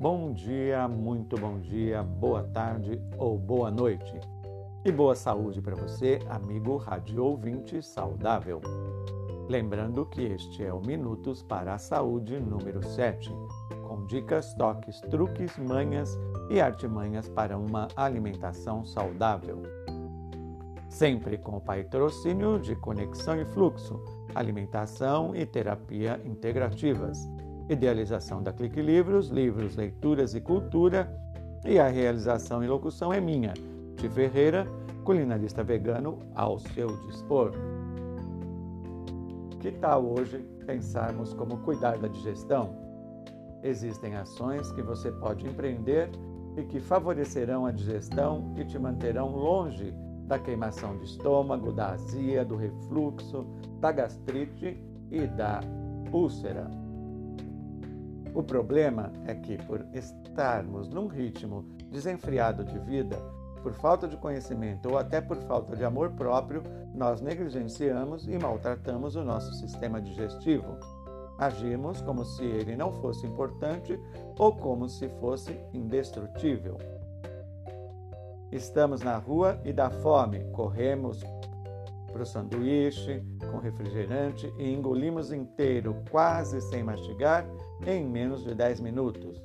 Bom dia, muito bom dia, boa tarde ou boa noite. E boa saúde para você, amigo rádio ouvinte saudável. Lembrando que este é o Minutos para a Saúde número 7, com dicas, toques, truques, manhas e artimanhas para uma alimentação saudável. Sempre com o patrocínio de Conexão e Fluxo, alimentação e terapia integrativas Idealização da Clique Livros, livros, leituras e cultura. E a realização e locução é minha, de Ferreira, culinarista vegano ao seu dispor. Que tal hoje pensarmos como cuidar da digestão? Existem ações que você pode empreender e que favorecerão a digestão e te manterão longe da queimação de estômago, da azia, do refluxo, da gastrite e da úlcera. O problema é que, por estarmos num ritmo desenfreado de vida, por falta de conhecimento ou até por falta de amor próprio, nós negligenciamos e maltratamos o nosso sistema digestivo. Agimos como se ele não fosse importante ou como se fosse indestrutível. Estamos na rua e dá fome, corremos para o sanduíche com refrigerante e engolimos inteiro, quase sem mastigar, em menos de 10 minutos.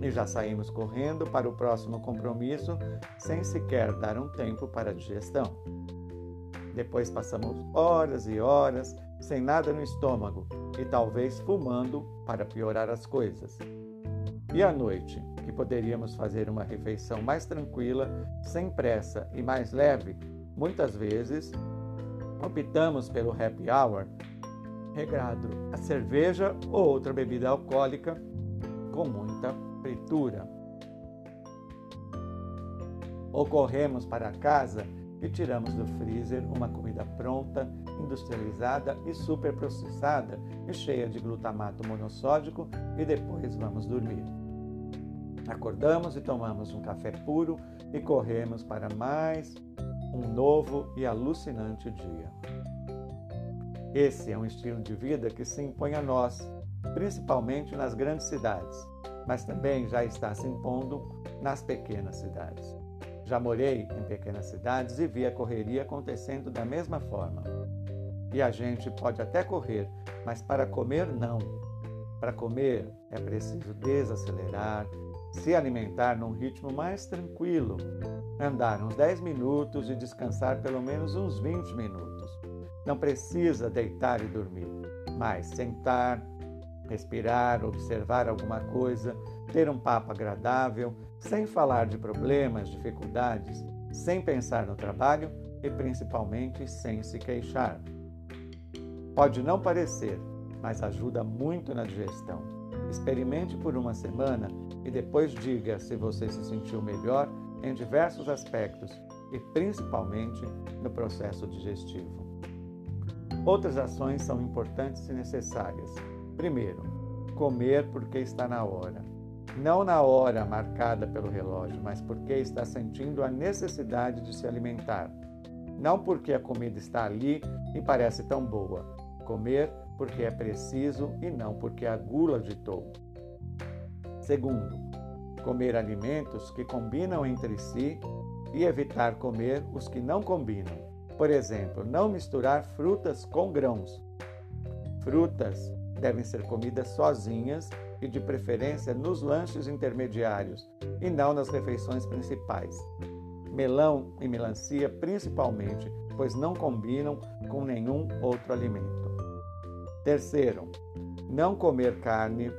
E já saímos correndo para o próximo compromisso sem sequer dar um tempo para a digestão. Depois passamos horas e horas sem nada no estômago e talvez fumando para piorar as coisas. E à noite, que poderíamos fazer uma refeição mais tranquila, sem pressa e mais leve, muitas vezes optamos pelo happy hour, regrado a cerveja ou outra bebida alcoólica com muita fritura. Ou corremos para casa e tiramos do freezer uma comida pronta, industrializada e superprocessada e cheia de glutamato monossódico e depois vamos dormir. Acordamos e tomamos um café puro e corremos para mais um novo e alucinante dia. Esse é um estilo de vida que se impõe a nós, principalmente nas grandes cidades, mas também já está se impondo nas pequenas cidades. Já morei em pequenas cidades e vi a correria acontecendo da mesma forma. E a gente pode até correr, mas para comer, não. Para comer é preciso desacelerar, se alimentar num ritmo mais tranquilo, andar uns 10 minutos e descansar pelo menos uns 20 minutos. Não precisa deitar e dormir, mas sentar, respirar, observar alguma coisa, ter um papo agradável, sem falar de problemas, dificuldades, sem pensar no trabalho e principalmente sem se queixar. Pode não parecer, mas ajuda muito na digestão. Experimente por uma semana e depois diga se você se sentiu melhor em diversos aspectos e principalmente no processo digestivo. Outras ações são importantes e necessárias. Primeiro, comer porque está na hora. Não na hora marcada pelo relógio, mas porque está sentindo a necessidade de se alimentar. Não porque a comida está ali e parece tão boa. Comer porque é preciso e não porque a gula ditou. Segundo, comer alimentos que combinam entre si e evitar comer os que não combinam. Por exemplo, não misturar frutas com grãos. Frutas devem ser comidas sozinhas e, de preferência, nos lanches intermediários e não nas refeições principais. Melão e melancia, principalmente, pois não combinam com nenhum outro alimento. Terceiro, não comer carne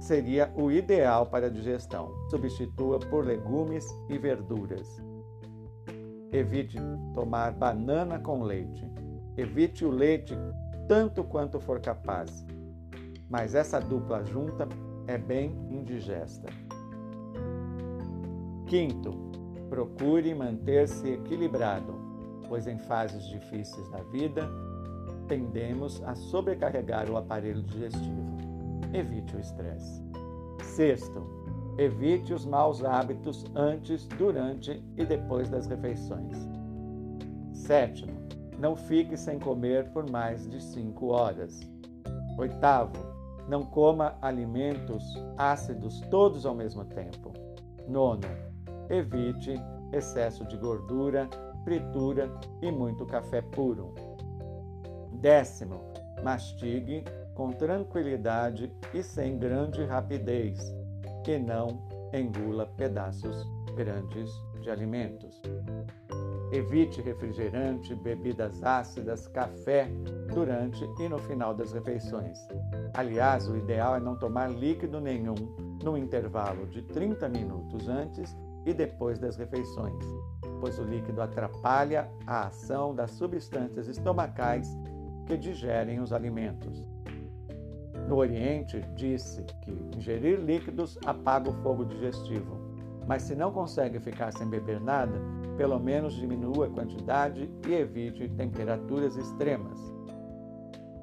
seria o ideal para a digestão. Substitua por legumes e verduras. Evite tomar banana com leite. Evite o leite tanto quanto for capaz. Mas essa dupla junta é bem indigesta. Quinto, procure manter-se equilibrado, pois em fases difíceis da vida, tendemos a sobrecarregar o aparelho digestivo. Evite o estresse. Sexto, evite os maus hábitos antes, durante e depois das refeições. Sétimo, não fique sem comer por mais de cinco horas. Oitavo, Não coma alimentos ácidos todos ao mesmo tempo. Nono, evite excesso de gordura, fritura e muito café puro. Décimo, mastigue com tranquilidade e sem grande rapidez, e não engula pedaços grandes de alimentos. Evite refrigerante, bebidas ácidas, café durante e no final das refeições. Aliás, o ideal é não tomar líquido nenhum no intervalo de 30 minutos antes e depois das refeições, pois o líquido atrapalha a ação das substâncias estomacais que digerem os alimentos. No Oriente, disse que ingerir líquidos apaga o fogo digestivo, mas se não consegue ficar sem beber nada, pelo menos diminua a quantidade e evite temperaturas extremas.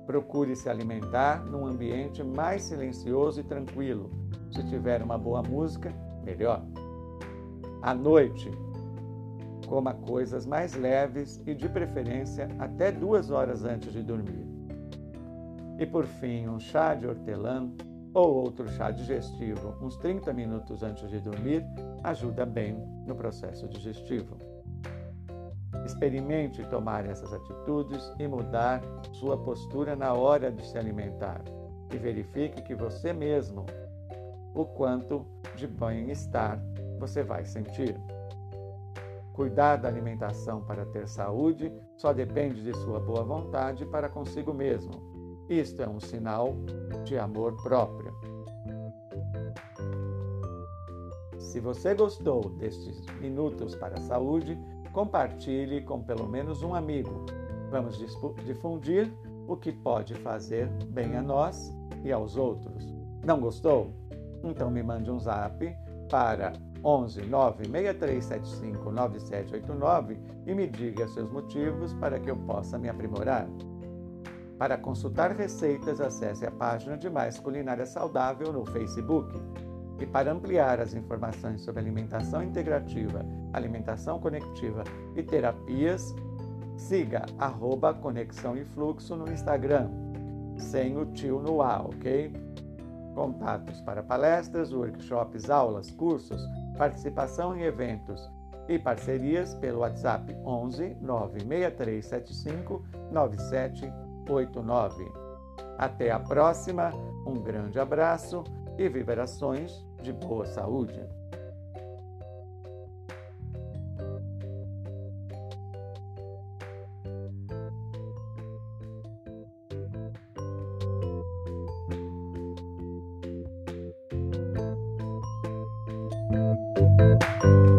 Procure se alimentar num ambiente mais silencioso e tranquilo. Se tiver uma boa música, melhor. À noite, coma coisas mais leves e, de preferência, até duas horas antes de dormir. E por fim, um chá de hortelã ou outro chá digestivo uns 30 minutos antes de dormir ajuda bem no processo digestivo. Experimente tomar essas atitudes e mudar sua postura na hora de se alimentar e verifique que você mesmo o quanto de bem-estar você vai sentir. Cuidar da alimentação para ter saúde só depende de sua boa vontade para consigo mesmo. Isto é um sinal de amor próprio. Se você gostou destes minutos para a saúde, compartilhe com pelo menos um amigo. Vamos difundir o que pode fazer bem a nós e aos outros. Não gostou? Então me mande um zap para 11 96375 9789 e me diga seus motivos para que eu possa me aprimorar. Para consultar receitas, acesse a página de Mais Culinária Saudável no Facebook. E para ampliar as informações sobre alimentação integrativa, alimentação conectiva e terapias, siga arroba Conexão e Fluxo no Instagram, sem o tio no A, ok? Contatos para palestras, workshops, aulas, cursos, participação em eventos e parcerias pelo WhatsApp 11 96375 9789. Até a próxima, um grande abraço e vibrações de boa saúde. Música